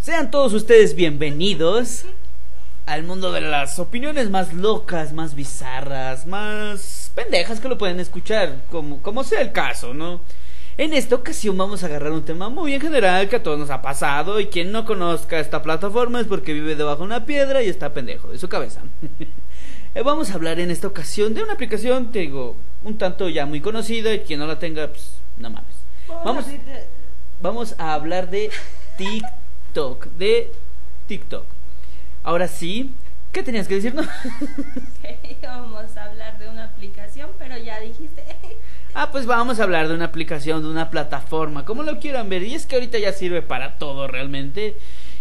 Sean todos ustedes bienvenidos al mundo de las opiniones más locas, más bizarras, más pendejas que lo pueden escuchar, como, como sea el caso, ¿no? En esta ocasión vamos a agarrar un tema muy en general que a todos nos ha pasado y quien no conozca esta plataforma es porque vive debajo de una piedra y está pendejo de su cabeza. Eh, vamos a hablar en esta ocasión de una aplicación, te digo, un tanto ya muy conocida y quien no la tenga, pues no mames. Vamos, vamos a hablar de TikTok, de TikTok. Ahora sí, ¿qué tenías que decirnos? Vamos a hablar de una aplicación, pero ya dijiste. Ah, pues vamos a hablar de una aplicación, de una plataforma, como lo quieran ver. Y es que ahorita ya sirve para todo realmente.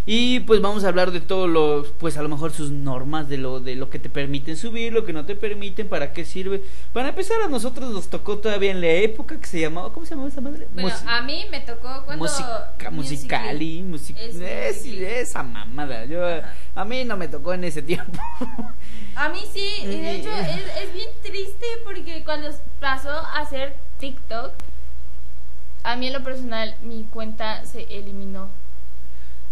Y pues vamos a hablar de todo lo, pues a lo mejor sus normas, de lo, de lo que te permiten subir, lo que no te permiten, para qué sirve. Para empezar, a nosotros nos tocó todavía en la época que se llamaba, ¿cómo se llamaba esa madre? Bueno, Mus- a mí me tocó cuando. Música, musicali, music Es Musical.ly. esa mamada. Yo, Ajá. a mí no me tocó en ese tiempo. A mí sí, y de hecho es, es bien triste porque cuando pasó a ser TikTok, a mí en lo personal mi cuenta se eliminó.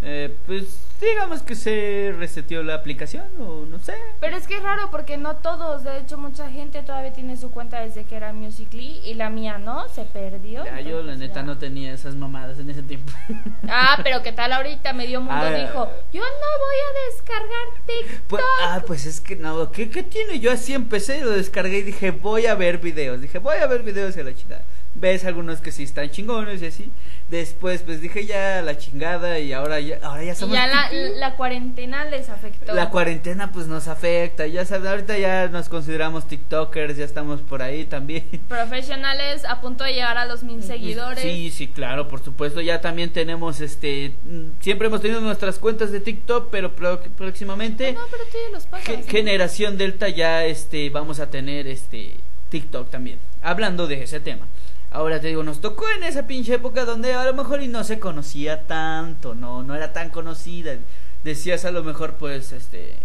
Eh, pues digamos que se reseteó la aplicación o no sé. Pero es que es raro porque no todos, de hecho mucha gente todavía tiene su cuenta desde que era Musical.ly y la mía no, se perdió. Ya, yo la neta ya. no tenía esas mamadas en ese tiempo. Ah, pero qué tal ahorita medio mundo Ah. dijo, yo no voy a descargar TikTok. Pues, ah, pues es que no, ¿qué, ¿qué tiene? Yo así empecé, lo descargué y dije, voy a ver videos. Dije, voy a ver videos y a la chingada. Ves algunos que sí están chingones y así. Después, pues dije ya la chingada y ahora ya, ahora ya Y somos. ya la, la cuarentena les afectó. La cuarentena pues nos afecta, ya sabes, ahorita ya nos consideramos TikTokers, ya estamos por ahí también. Profesionales a punto de llegar a los mil seguidores. Sí, sí, claro, por supuesto. Ya también tenemos, este, mm, siempre hemos tenido nuestras cuentas de TikTok, pero pro- próximamente, No, pero tú los pasas. ge- ¿no? generación Delta ya, este, vamos a tener, este, TikTok también. Hablando de ese tema. Ahora te digo, nos tocó en esa pinche época donde a lo mejor y no se conocía tanto, no, no era tan conocida. Decías a lo mejor, pues, este,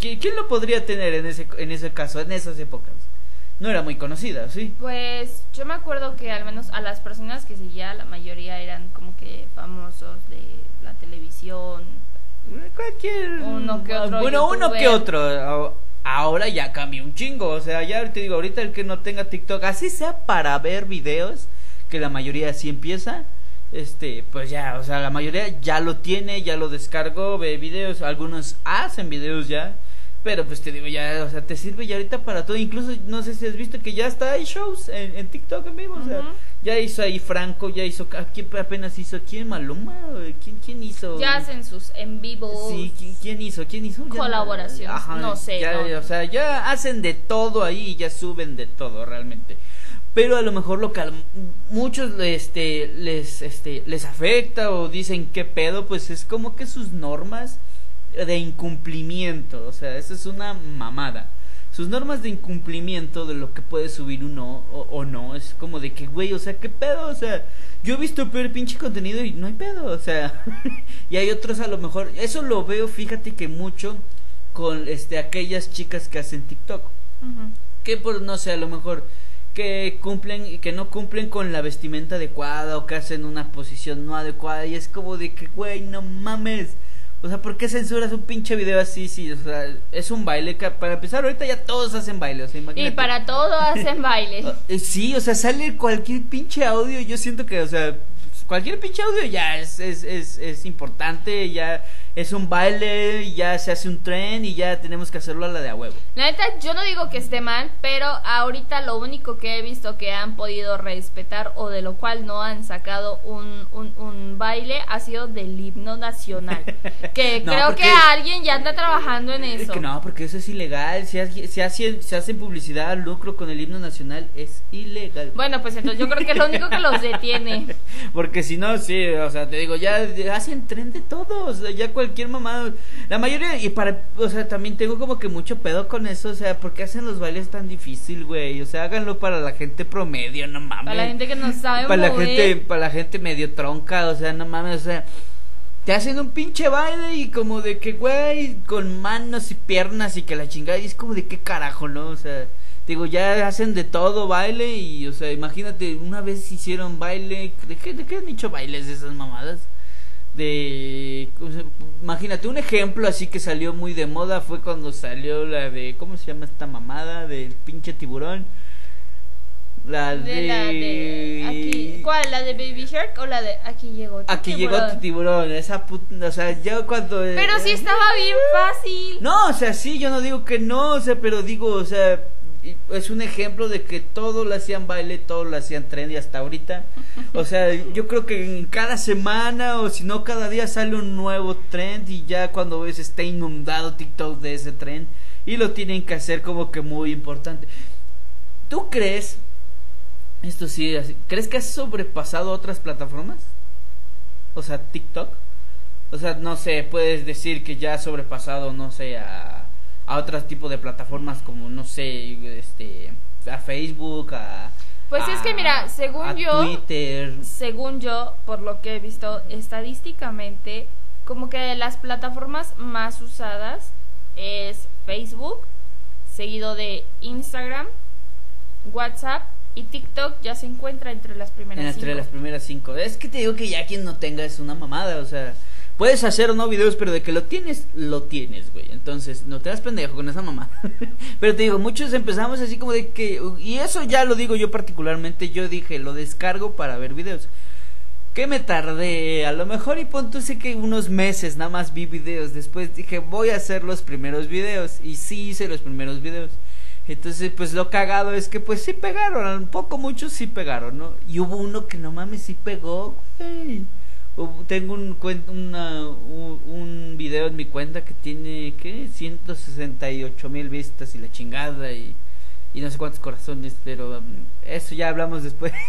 ¿qui- ¿quién lo podría tener en ese, en ese caso, en esas épocas? No era muy conocida, ¿sí? Pues yo me acuerdo que al menos a las personas que seguía, la mayoría eran como que famosos de la televisión. Cualquier. Uno que otro Bueno, uno que otro. Ahora ya cambió un chingo. O sea, ya te digo, ahorita el que no tenga TikTok, así sea para ver videos, que la mayoría así empieza. Este, pues ya, o sea, la mayoría ya lo tiene, ya lo descargó, ve videos, algunos hacen videos ya, pero pues te digo, ya, o sea, te sirve ya ahorita para todo, incluso no sé si has visto que ya está hay shows en, TikTok en o sea. Ya hizo ahí Franco, ya hizo, ¿a quién apenas hizo? ¿Quién Maluma? ¿Quién, quién hizo? Ya hacen sus en vivo. Sí, ¿qui- ¿quién hizo? ¿Quién hizo? Ya- Colaboraciones, no sé, ya, no. O sea, ya hacen de todo ahí y ya suben de todo realmente. Pero a lo mejor lo que a muchos este, les, este, les afecta o dicen qué pedo, pues es como que sus normas de incumplimiento. O sea, eso es una mamada. Sus normas de incumplimiento de lo que puede subir uno o, o no. Es como de que, güey, o sea, qué pedo. O sea, yo he visto peor pinche contenido y no hay pedo. O sea, y hay otros a lo mejor. Eso lo veo, fíjate que mucho con este aquellas chicas que hacen TikTok que por no sé a lo mejor que cumplen que no cumplen con la vestimenta adecuada o que hacen una posición no adecuada y es como de que güey no mames o sea, ¿por qué censuras un pinche video así? Sí, o sea, es un baile que para empezar ahorita ya todos hacen baile, o sea, Y imagínate. para todo hacen baile. Eh, Sí, o sea, sale cualquier pinche audio, yo siento que, o sea, cualquier pinche audio ya es, es, es, es importante, ya es un baile, ya se hace un tren y ya tenemos que hacerlo a la de a huevo. La neta, yo no digo que esté mal, pero ahorita lo único que he visto que han podido respetar o de lo cual no han sacado un, un, un baile ha sido del himno nacional. Que No, creo porque- que alguien ya anda trabajando en Es eso. que no, porque eso es ilegal. Si, si, hace, se hace publicidad lucro con el himno nacional, es ilegal. Bueno, pues entonces yo creo que es lo único que los detiene. Porque si no, sí, o sea, te digo, ya hacen tren de todo, o sea, ya cualquier mamá, la mayoría, y para, o sea, también tengo como que mucho pedo con eso, o sea, ¿por qué hacen los bailes tan difícil, güey? O sea, háganlo para la gente promedio, no mames. Para la gente que no sabe para la gente, para la gente medio tronca, o sea, no mames, o sea, te hacen un pinche baile y como de que, güey, con manos y piernas y que la chingada, y es como de qué carajo, ¿no? O sea, Digo, ya hacen de todo baile y, o sea, imagínate, una vez hicieron baile, ¿de qué, de qué han hecho bailes esas mamadas? De, imagínate, un ejemplo así que salió muy de moda fue cuando salió la de, ¿cómo se llama esta mamada? Del pinche tiburón. La de... De la de aquí, ¿Cuál? ¿La de Baby Shark o la de aquí llegó tu Aquí llegó tiburón? tu tiburón, esa puta, o sea, yo cuando... Pero sí estaba bien fácil. No, o sea, sí, yo no digo que no, o sea, pero digo, o sea, es un ejemplo de que todos lo hacían baile, todos lo hacían trendy hasta ahorita. O sea, yo creo que en cada semana o si no cada día sale un nuevo trend y ya cuando ves está inundado TikTok de ese trend y lo tienen que hacer como que muy importante. ¿Tú crees, esto sí, ¿crees que has sobrepasado otras plataformas? O sea, TikTok. O sea, no sé, puedes decir que ya ha sobrepasado, no sé, a, a otros tipos de plataformas como, no sé, este, a Facebook, a... Pues es que mira, según yo- Twitter. Según yo, por lo que he visto estadísticamente, como que las plataformas más usadas es Facebook, seguido de Instagram, WhatsApp y TikTok ya se encuentra entre las primeras Entre cinco. las primeras cinco. Es que te digo que ya quien no tenga es una mamada, o sea... Puedes hacer o no videos, pero de que lo tienes, lo tienes, güey. Entonces, no te das pendejo con esa mamada. pero te digo, muchos empezamos así como de que... Y eso ya lo digo yo particularmente. Yo dije, lo descargo para ver videos. Que me tardé, a lo mejor y pon tú sé que unos meses nada más vi videos. Después dije, voy a hacer los primeros videos. Y sí hice los primeros videos. Entonces, pues lo cagado es que pues sí pegaron, un poco muchos sí pegaron, ¿no? Y hubo uno que no mames sí pegó, güey. Tengo un, una, un, un video en mi cuenta que tiene, ¿qué? 168 mil vistas y la chingada y, y no sé cuántos corazones, pero um, eso ya hablamos después.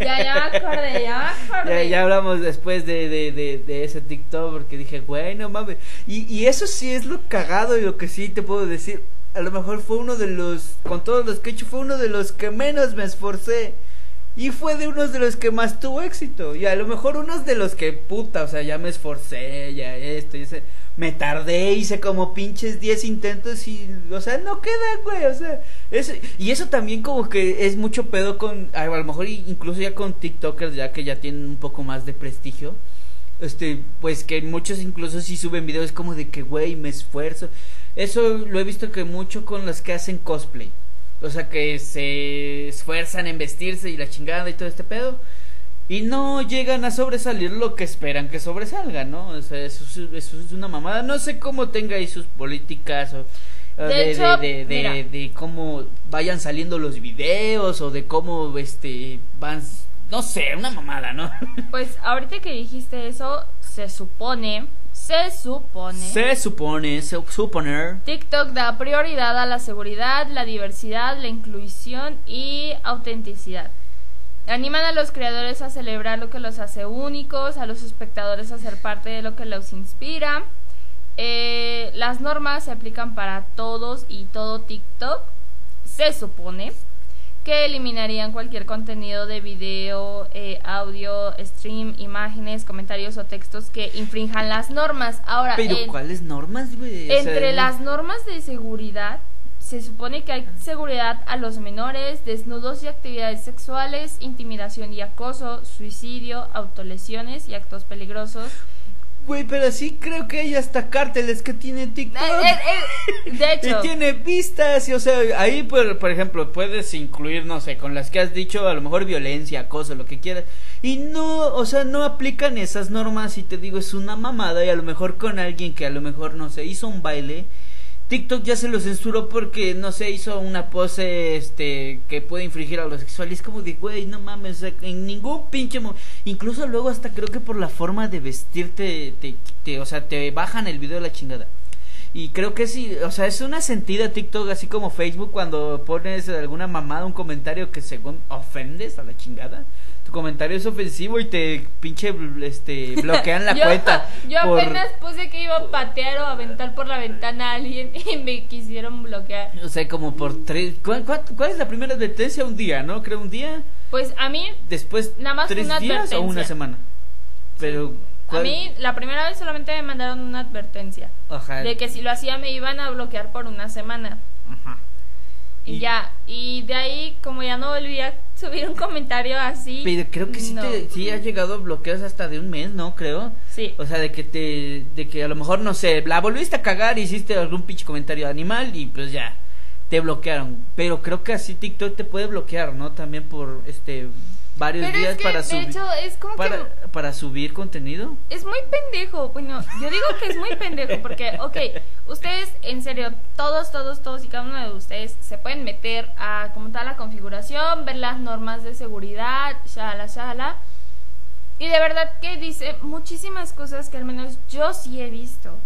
Ya, ya me acordé, ya me ya, acordé. ya hablamos después de, de, de, de ese TikTok porque dije, güey, no mames. Y, y eso sí es lo cagado y lo que sí te puedo decir. A lo mejor fue uno de los, con todos los que he hecho, fue uno de los que menos me esforcé. Y fue de unos de los que más tuvo éxito. Y a lo mejor unos de los que, puta, o sea, ya me esforcé, ya esto, y ese, me tardé, hice como pinches 10 intentos y, o sea, no queda, güey, o sea, eso, y eso también como que es mucho pedo con, a lo mejor incluso ya con TikTokers, ya que ya tienen un poco más de prestigio. Este, pues que muchos incluso sí suben videos como de que, güey, me esfuerzo. Eso lo he visto que mucho con los que hacen cosplay. O sea, que se esfuerzan en vestirse y la chingada y todo este pedo. Y no llegan a sobresalir lo que esperan que sobresalga, ¿no? O sea, eso, es- eso es una mamada. No sé cómo tenga ahí sus políticas o... De de, hecho, de, de- de cómo vayan saliendo los videos o de cómo este van no sé una mamada no Pues ahorita que dijiste eso, se supone, se supone. se supone se suponer TikTok da prioridad a la seguridad, la diversidad, la inclusión y autenticidad. Animan a los creadores a celebrar lo que los hace únicos, a los espectadores a ser parte de lo que los inspira. Eh, las normas se aplican para todos y todo TikTok. Se supone que eliminarían cualquier contenido de video, eh, audio, stream, imágenes, comentarios o textos que infrinjan las normas. Ahora, pero en- cuáles normas güey O sea, entre las normas de seguridad, se supone que hay seguridad a los menores, desnudos y actividades sexuales, intimidación y acoso, suicidio, autolesiones y actos peligrosos. Güey pero sí creo que hay hasta cárteles que tiene TikTok. Eh, eh, eh, de y hecho, tiene vistas y o sea ahí por, por ejemplo puedes incluir no sé con las que has dicho a lo mejor violencia acoso lo que quieras. Y no o sea no aplican esas normas y te digo es una mamada y a lo mejor con alguien que a lo mejor no sé hizo un baile TikTok ya se lo censuró porque no sé hizo una pose este que puede infringir a lo sexual y es como de güey no mames en ningún pinche incluso luego hasta creo que por la forma de vestirte te, te- o sea te bajan el video de la chingada y creo que sí, o sea, es una sentida TikTok, así como Facebook, cuando pones alguna mamada, un comentario que según ofendes a la chingada. Tu comentario es ofensivo y te pinche este, bloquean la yo, cuenta. yo por- apenas puse que iba a patear o aventar por la ventana a alguien y me quisieron bloquear. O sea, como por tres. ¿cuál, cuál, cuál es la primera advertencia? Un día, ¿no? Creo un día. Pues a mí, Después, Nada más tres una días o una semana. Pero. a mí la primera vez solamente me mandaron una advertencia Ajá. de que si lo hacía me iban a bloquear por una semana. Ajá. Y, ya, y de ahí como ya no volví a subir un comentario así. Pero creo que sí, no. te, sí has llegado a bloqueos hasta de un mes, ¿no? Creo. Sí. O sea, de que te, de que a lo mejor, no sé, la volviste a cagar, hiciste algún pinche comentario animal y pues ya, te bloquearon. Pero creo que así TikTok te puede bloquear, ¿no? También por, este, varios Pero días es que, para de subir. hecho, es como para, que para subir contenido. es muy pendejo. Bueno, yo digo que es muy pendejo porque, ok, ustedes, en serio, todos, todos, todos y cada uno de ustedes se pueden meter a como tal la configuración, ver las normas de seguridad, shala, shala. Y de verdad que dice muchísimas cosas que al menos yo sí he visto.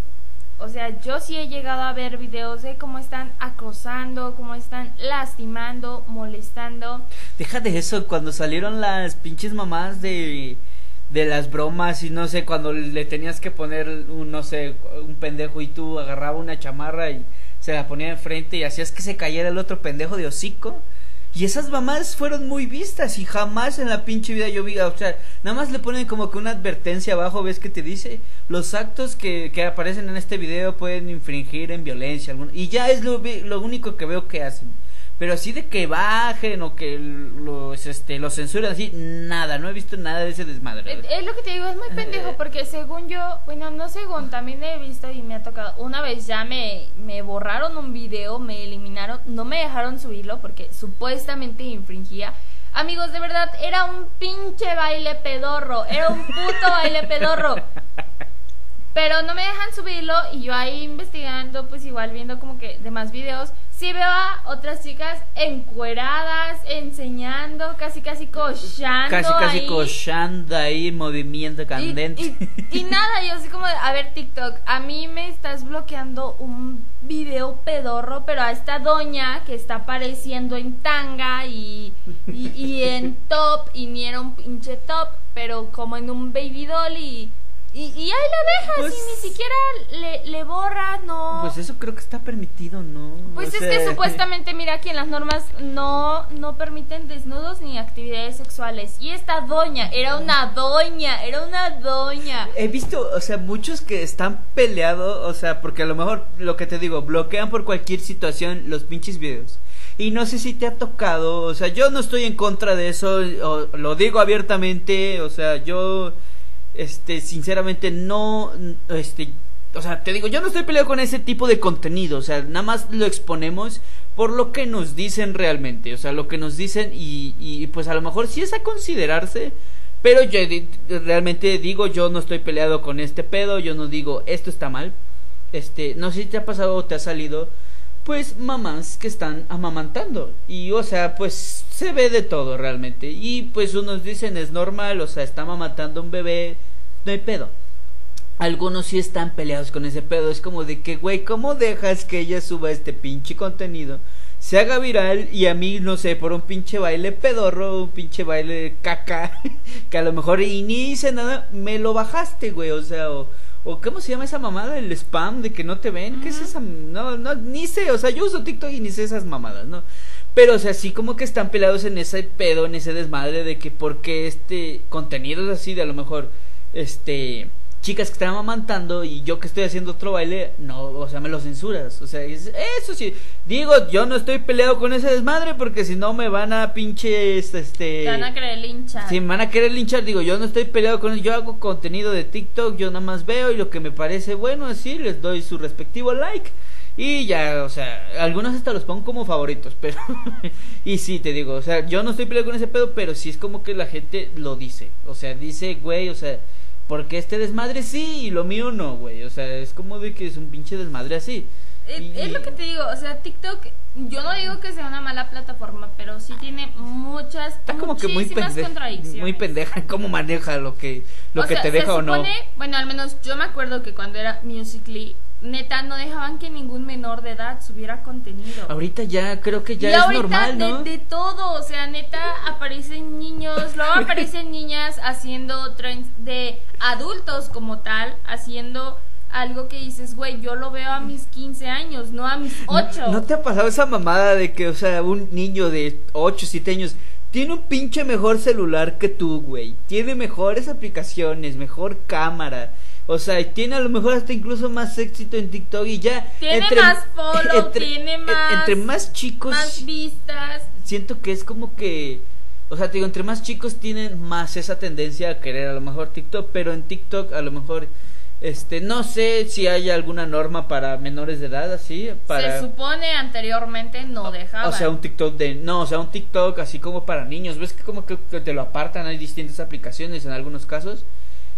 O sea, yo sí he llegado a ver videos de cómo están acosando, cómo están lastimando, molestando. Deja de eso, cuando salieron las pinches mamás de, de las bromas y no sé, cuando le tenías que poner un, no sé, un pendejo y tú agarraba una chamarra y se la ponía enfrente y hacías que se cayera el otro pendejo de hocico. Y esas mamás fueron muy vistas y jamás en la pinche vida yo vi, o sea, nada más le ponen como que una advertencia abajo, ves que te dice, los actos que, que aparecen en este video pueden infringir en violencia y ya es lo, lo único que veo que hacen. Pero así de que bajen o que los, este, los censuren así, nada, no he visto nada de ese desmadre. Es, es lo que te digo, es muy pendejo porque según yo, bueno, no según, también he visto y me ha tocado, una vez ya me, me borraron un video, me eliminaron, no me dejaron subirlo porque supuestamente infringía. Amigos, de verdad, era un pinche baile pedorro, era un puto baile pedorro. Pero no me dejan subirlo y yo ahí investigando, pues igual viendo como que demás videos, sí veo a otras chicas encueradas, enseñando, casi casi cochando Casi, casi ahí. cochando ahí, movimiento Y- candente. Y, y nada, yo así como, de, a ver TikTok, a mí me estás bloqueando un video pedorro, pero a esta doña que está apareciendo en tanga y, y, y en top, y ni era un pinche top, pero como en un baby doll y... Y, y ahí la dejas Pues- y ni siquiera le, le borras, no. Pues eso creo que está permitido, ¿no? Pues O es que supuestamente, mira, aquí en las normas no, no permiten desnudos ni actividades sexuales. Y esta doña, era una doña, era una doña. He visto, o sea, muchos que están peleados, o sea, porque a lo mejor, lo que te digo, bloquean por cualquier situación los pinches videos. Y no sé si te ha tocado, o sea, yo no estoy en contra de eso, o- lo digo abiertamente, o sea, yo, este, sinceramente no, este, o sea, te digo, yo no estoy peleado con ese tipo de contenido, o sea, nada más lo exponemos por lo que nos dicen realmente, o sea, lo que nos dicen y, y pues a lo mejor sí es a considerarse, pero yo realmente digo, yo no estoy peleado con este pedo, yo no digo, esto está mal, este, no sé si te ha pasado o te ha salido, pues mamás que están amamantando. Y o sea pues se ve de todo realmente. Y pues unos dicen es normal o sea está amamantando un bebé no hay pedo algunos sí están peleados con ese pedo. Es como de que güey cómo dejas que ella suba este pinche contenido se haga viral y a mí no sé por un pinche baile pedorro un pinche baile caca que a lo mejor y ni hice nada me lo bajaste güey o sea o o cómo se llama esa mamada el spam de que no te ven. Qué es esa no no ni sé. O sea yo uso TikTok y ni sé esas mamadas no pero o sea sí como que están pelados en ese pedo en ese desmadre de que porque este contenido es así de a lo mejor este chicas que están amamantando y yo que estoy haciendo otro baile, no, o sea, me lo censuras. O sea, es- eso sí, digo, yo no estoy peleado con ese desmadre porque si no me van a pinches, este... Te van a querer linchar. Si me van a querer linchar, digo, yo no estoy peleado con yo hago contenido de TikTok, yo nada más veo y lo que me parece bueno, así, les doy su respectivo like. Y ya, o sea, algunos hasta los pongo como favoritos, pero... y sí, te digo, o sea, yo no estoy peleado con ese pedo, pero sí es como que la gente lo dice. O sea, dice, güey, o sea, porque este desmadre sí y lo mío no, güey. O sea, es como de que es un pinche desmadre así. Es, Y- es lo que te digo, o sea, TikTok, yo no digo que sea una mala plataforma, pero sí tiene muchas, Está como que muy pendeja, contradicciones. muy pendeja cómo maneja lo que lo O que sea, te deja o no. supone- Bueno, al menos yo me acuerdo que cuando era Musically, neta, no dejaban que ningún menor de edad subiera contenido. Ahorita ya creo que ya y es ahorita normal, de, ¿no? de todo, o sea, neta, aparecen niños, luego aparecen niñas haciendo trends de adultos como tal, haciendo algo que dices, güey, yo lo veo a mis 15 años, no a mis 8. ¿No te ha pasado esa mamada de que, o sea, un niño de 8, 7 años tiene un pinche mejor celular que tú, güey. Tiene mejores aplicaciones, mejor cámara. O sea, tiene a lo mejor hasta incluso más éxito en TikTok y ya. Tiene más follow, tiene más. Entre más chicos. Más vistas. Siento que es como que. O sea, te digo, entre más chicos tienen más esa tendencia a querer a lo mejor TikTok, pero en TikTok a lo mejor este, no sé si hay alguna norma para menores de edad así, para Se supone anteriormente no dejaba. O sea, un TikTok de no, o sea, un TikTok así como para niños, ves que como que te lo apartan, hay distintas aplicaciones en algunos casos.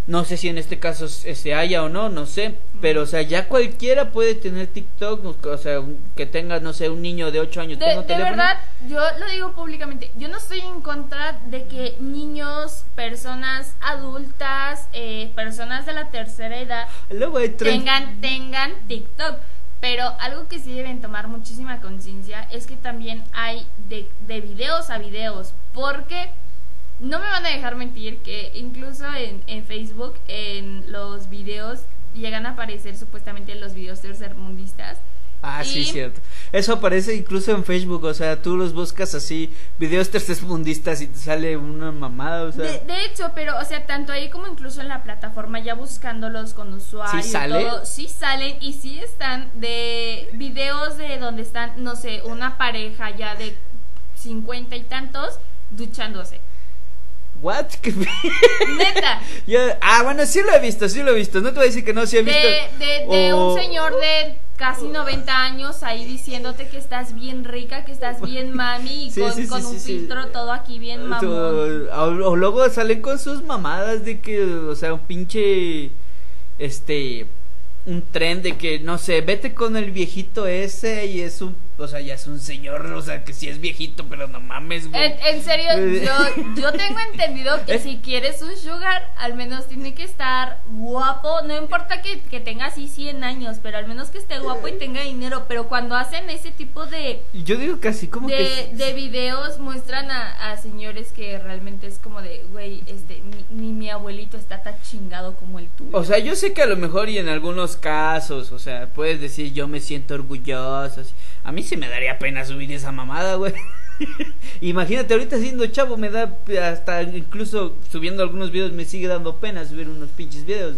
No sé si en este caso se haya o no, no sé. Pero, o sea, ya cualquiera puede tener TikTok. O sea, que tenga, no sé, un niño de 8 años. De, de verdad, yo lo digo públicamente. Yo no estoy en contra de que niños, personas adultas, eh, personas de la tercera edad tengan, tengan TikTok. Pero algo que sí deben tomar muchísima conciencia es que también hay de, de videos a videos. Porque no me van a dejar mentir que incluso en, en Facebook, en los videos, llegan a aparecer supuestamente los videos tercermundistas. Ah, sí, cierto. Eso aparece incluso en Facebook, o sea, tú los buscas así, videos tercermundistas y te sale una mamada, o sea. De, hecho, pero, o sea, tanto ahí como incluso en la plataforma, ya buscándolos con usuarios. ¿Sí sale? sí salen y sí están de videos de donde están, no sé, una pareja ya de cincuenta y tantos duchándose. ¿What? Neta. ah, bueno, sí lo he visto, sí lo he visto. No te voy a decir que no, sí he visto. De, de, un señor de casi 90 años ahí diciéndote que estás bien rica, que estás bien mami y con, un filtro todo aquí bien mamón. O, luego salen con sus mamadas de que, o sea, un pinche, este, un tren de que, no sé, vete con el viejito ese y es un o sea, ya es un señor, o sea, que sí es viejito, pero no mames, güey. En, serio, yo, yo tengo entendido que si quieres un sugar, al menos tiene que estar guapo, no importa que, que tenga así 100 años, pero al menos que esté guapo y tenga dinero, pero cuando hacen ese tipo de... Yo digo casi como de, que... De videos muestran a, a señores que realmente es como de, güey, este, ni, mi abuelito está tan chingado como el tuyo. O sea, yo sé que a lo mejor y en algunos casos, o sea, puedes decir yo me siento orgulloso, así a mí se me daría pena subir esa mamada, güey. Imagínate, ahorita siendo chavo me da hasta incluso subiendo algunos videos me sigue dando pena subir unos pinches videos.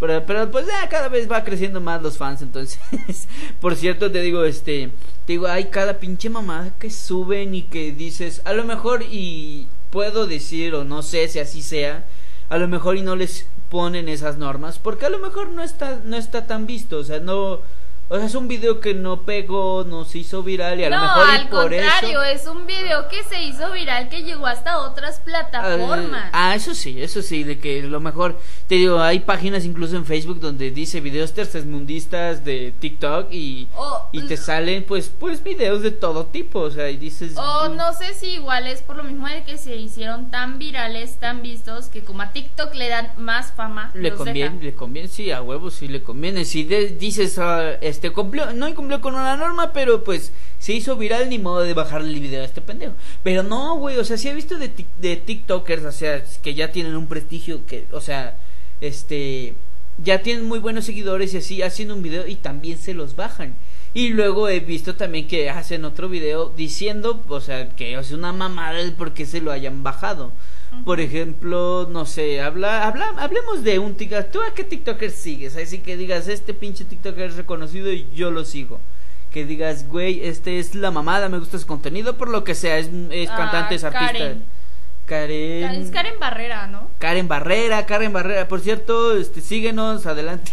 Pero, pero pues ya cada vez va creciendo más los fans, entonces. por cierto, te digo, este, te digo, hay cada pinche mamada que suben y que dices, a lo mejor y puedo decir o no sé si así sea, a lo mejor y no les ponen esas normas, porque a lo mejor no está no está tan visto, o sea, no o sea, es un video que no pegó, no se hizo viral y a lo mejor al contrario, es un video que se hizo viral que llegó hasta otras plataformas. ah, eso sí, eso sí, de que lo mejor, te digo, hay páginas incluso en Facebook donde dice videos tercermundistas de TikTok y, y te salen pues pues videos de todo tipo, o sea, y dices... O no sé si igual es por lo mismo de que se hicieron tan virales, tan vistos, que como a TikTok le dan más fama. Le conviene, le conviene, sí, a huevos sí le conviene. Si dices... Uh, este cumplió, no incumplió con una norma, pero pues se hizo viral ni modo de bajarle el video a este pendejo. Pero no, güey, o sea, sí he visto de, de TikTokers, o sea, que ya tienen un prestigio que, o sea, este, ya tienen muy buenos seguidores y así hacen un video y también se los bajan. Y luego he visto también que hacen otro video diciendo, o sea, que es una mamada el por qué se lo hayan bajado. Por ejemplo, no sé, habla, habla, hablemos de un TikTok. ¿Tú a qué TikToker sigues? Así que digas, este pinche TikToker es reconocido y yo lo sigo. Que digas, güey, este es la mamada, me gusta su contenido, por lo que sea, es, es ah, cantante, es artista. Karen. Es Karen Barrera, ¿no? Karen Barrera, Karen Barrera. Por cierto, este, síguenos, adelante.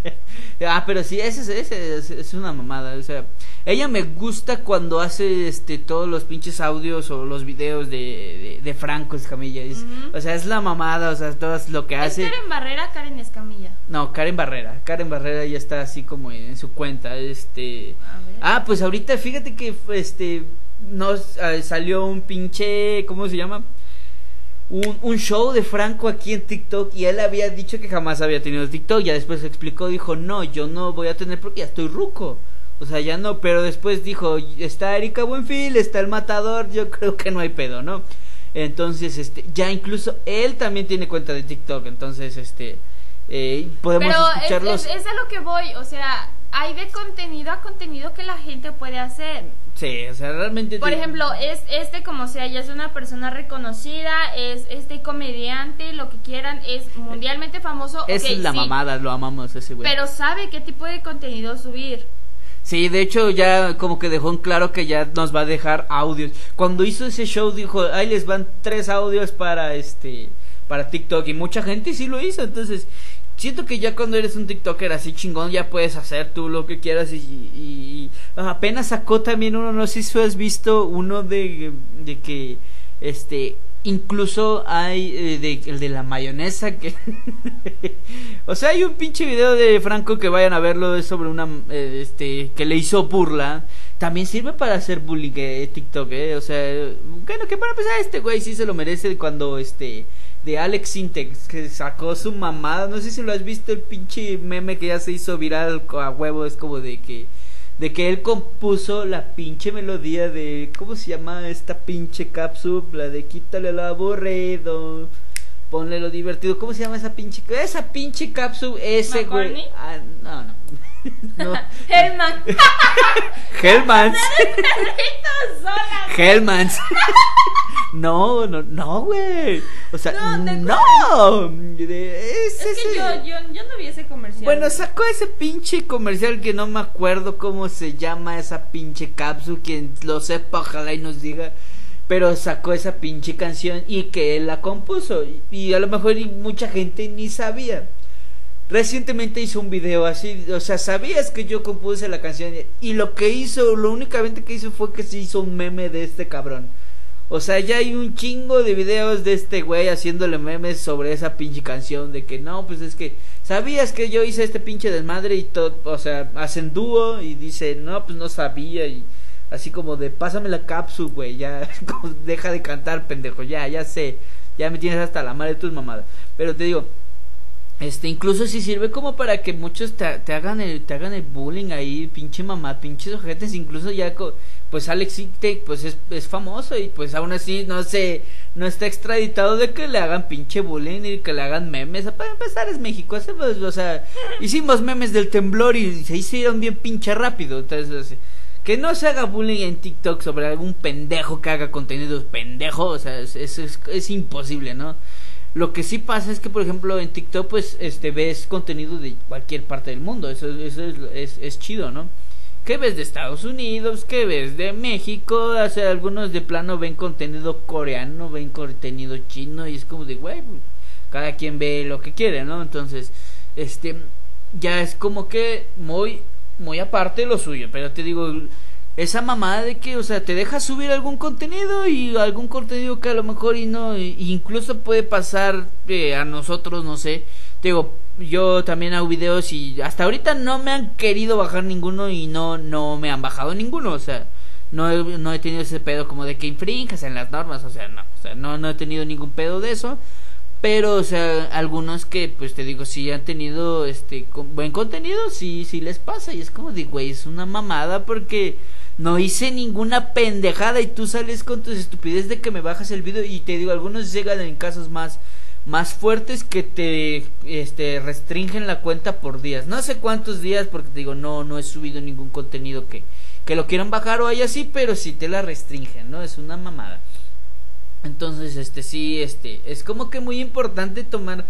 ah, pero sí, ese, ese, es una mamada. O sea, ella me gusta cuando hace este todos los pinches audios o los videos de, de, Franco Escamilla. O sea, es la mamada, o sea, todo lo que hace. ¿Es Karen Barrera Karen Escamilla? No, Karen Barrera. Karen Barrera ya está así como en su cuenta. Este. Ah, pues ahorita fíjate que este nos ah, salió un pinche, ¿cómo se llama? Un, un, show de Franco aquí en TikTok y él había dicho que jamás había tenido TikTok. Ya después explicó, dijo, no, yo no voy a tener porque ya estoy ruco. O sea, ya no, pero después dijo, está Erika Buenfil, está el matador, yo creo que no hay pedo, ¿no? Entonces, este, ya incluso él también tiene cuenta de TikTok, entonces, este, eh, podemos pero escucharlos. Es, es, es a lo que voy, o sea, hay de contenido a contenido que la gente puede hacer. Sí, o sea, realmente. Por ejemplo, es este como sea, ya es una persona reconocida, es este comediante, lo que quieran, es mundialmente famoso. Es la sí, mamada, lo amamos ese güey. Pero sabe qué tipo de contenido subir. Sí, de hecho ya como que dejó en claro que ya nos va a dejar audios. Cuando hizo ese show dijo, ahí les van tres audios para este, para TikTok y mucha gente sí lo hizo. Entonces siento que ya cuando eres un TikToker así chingón ya puedes hacer tú lo que quieras y, y- y apenas sacó también uno, no sé si has visto uno de, de que este incluso hay eh, de, el de la mayonesa que o sea hay un pinche video de Franco que vayan a verlo es sobre una eh, este que le hizo burla. También sirve para hacer bullying eh, TikTok eh o sea bueno que para empezar este güey sí se lo merece cuando este de Alex Sintex que sacó su mamada. No sé si lo has visto el pinche meme que ya se hizo viral a huevo es como de que de que él compuso la pinche melodía de ¿cómo se llama esta pinche cápsula de quítale lo aburrido ponle lo divertido ¿cómo se llama esa pinche esa pinche cápsula ese güey ah, no no no. Hellmans no no no güey o sea No, ¿te no es, Es que yo, yo, yo no vi ese comercial. Bueno, sacó ese pinche comercial que no me acuerdo cómo se llama esa pinche cápsula. Quien lo sepa, ojalá y nos diga. Pero sacó esa pinche canción y que él la compuso. Y, y a lo mejor mucha gente ni sabía. Recientemente hizo un video así, o sea, sabías que yo compuse la canción y lo que hizo, lo únicamente que hizo fue que se hizo un meme de este cabrón. O sea, ya hay un chingo de videos de este güey haciéndole memes sobre esa pinche canción de que no, pues es que sabías que yo hice este pinche desmadre y todo, o sea, hacen dúo y dice, no, pues no sabía y así como de pásame la cápsula, güey, ya deja de cantar, pendejo, ya, ya sé, ya me tienes hasta la madre de tus mamadas. Pero te digo, este, incluso si sirve como para que muchos te, te hagan el, te hagan el bullying ahí, pinche mamá, pinches ojetes, incluso ya co- pues Alex Intec, pues es, es famoso y pues aún así no sé, no está extraditado de que le hagan pinche bullying y que le hagan memes. Para empezar es México, hacemos, o sea, hicimos memes del temblor y se hicieron bien pinche rápido, entonces que no se haga bullying en TikTok sobre algún pendejo que haga contenidos pendejo, o sea, es, es, es, imposible, ¿no? Lo que sí pasa es que, por ejemplo, en TikTok, pues, este, ves contenido de cualquier parte del mundo. Eso, eso es, es, es chido, ¿no? ¿Qué ves de Estados Unidos? ¿Qué ves de México? O algunos de plano ven contenido coreano, ven contenido chino y es como de, güey, pues, cada quien ve lo que quiere, ¿no? Entonces, este, ya es como que muy, muy aparte lo suyo. Pero te digo, esa mamada de que, o sea, te deja subir algún contenido y algún contenido que a lo mejor y no, y incluso puede pasar eh, a nosotros, no sé. Te digo, yo también hago videos y hasta ahorita no me han querido bajar ninguno y no, no me han bajado ninguno, o sea, no he, no he tenido ese pedo como de que infrinjas en las normas, o sea, no, o sea, no, no he tenido ningún pedo de eso. Pero, o sea, algunos que, pues te digo, sí han tenido este con- buen contenido, sí, sí les pasa. Y es como de, güey, es una mamada porque no hice ninguna pendejada y tú sales con tus estupidez de que me bajas el video. Y te digo, algunos llegan en casos más, más fuertes que te este, restringen la cuenta por días. No sé cuántos días porque te digo, no, no he subido ningún contenido que, que lo quieran bajar o hay así, pero sí te la restringen, ¿no? Es una mamada. Entonces, este sí, este, es como que muy importante tomar,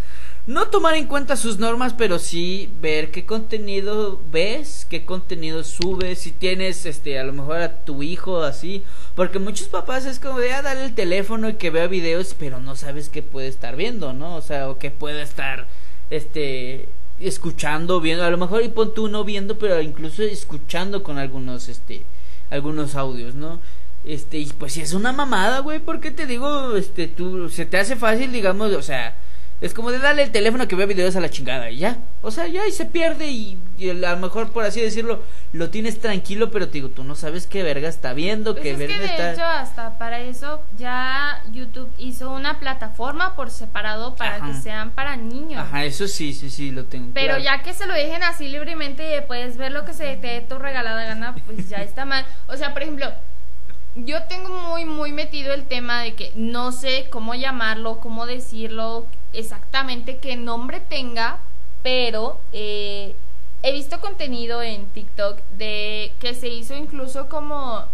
no tomar en cuenta sus normas, pero sí ver qué contenido ves, qué contenido subes, si tienes, este, a lo mejor a tu hijo así, porque muchos papás es como de, ah, dale el teléfono y que vea videos, pero no sabes qué puede estar viendo, ¿no? O sea, o qué puede estar, este, escuchando, viendo, a lo mejor y pon tú no viendo, pero incluso escuchando con algunos, este, algunos audios, ¿no? Este, y pues si es una mamada, güey, porque te digo, este, tú, se te hace fácil, digamos, o sea, es como de darle el teléfono que vea videos a la chingada y ya, o sea, ya y se pierde y, y a lo mejor, por así decirlo, lo tienes tranquilo, pero te digo, tú no sabes qué verga está viendo, Pues qué es que verga de está... hecho hasta para eso ya YouTube hizo una plataforma por separado para Ajá. que sean para niños. Ajá, eso sí, sí, sí, lo tengo. Pero claro. ya que se lo dejen así libremente y puedes ver lo que se te dé tu regalada gana, pues ya está mal. O sea, por ejemplo, yo tengo muy, muy metido el tema de que no sé cómo llamarlo, cómo decirlo, exactamente qué nombre tenga, pero eh, he visto contenido en TikTok de que se hizo incluso como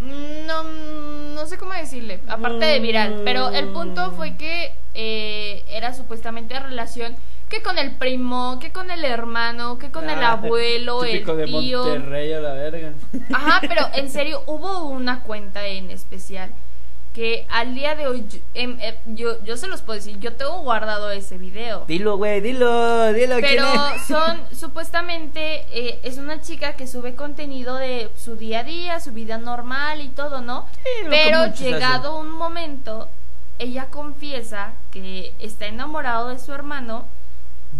No, no sé cómo decirle, aparte de viral, pero el punto fue que eh, era supuestamente relación que con el primo, que con el hermano, que con el Ah, abuelo, el típico de tío. Monterrey a la verga. Ajá, pero en serio, hubo una cuenta en especial que al día de hoy, yo, em, yo, yo se los puedo decir, yo tengo guardado ese video. Dilo, güey, dilo, dilo. ¿quién Pero es? son, supuestamente, eh, es una chica que sube contenido de su día a día, su vida normal y todo, ¿no? Sí, Pero llegado un momento, ella confiesa que está enamorado de su hermano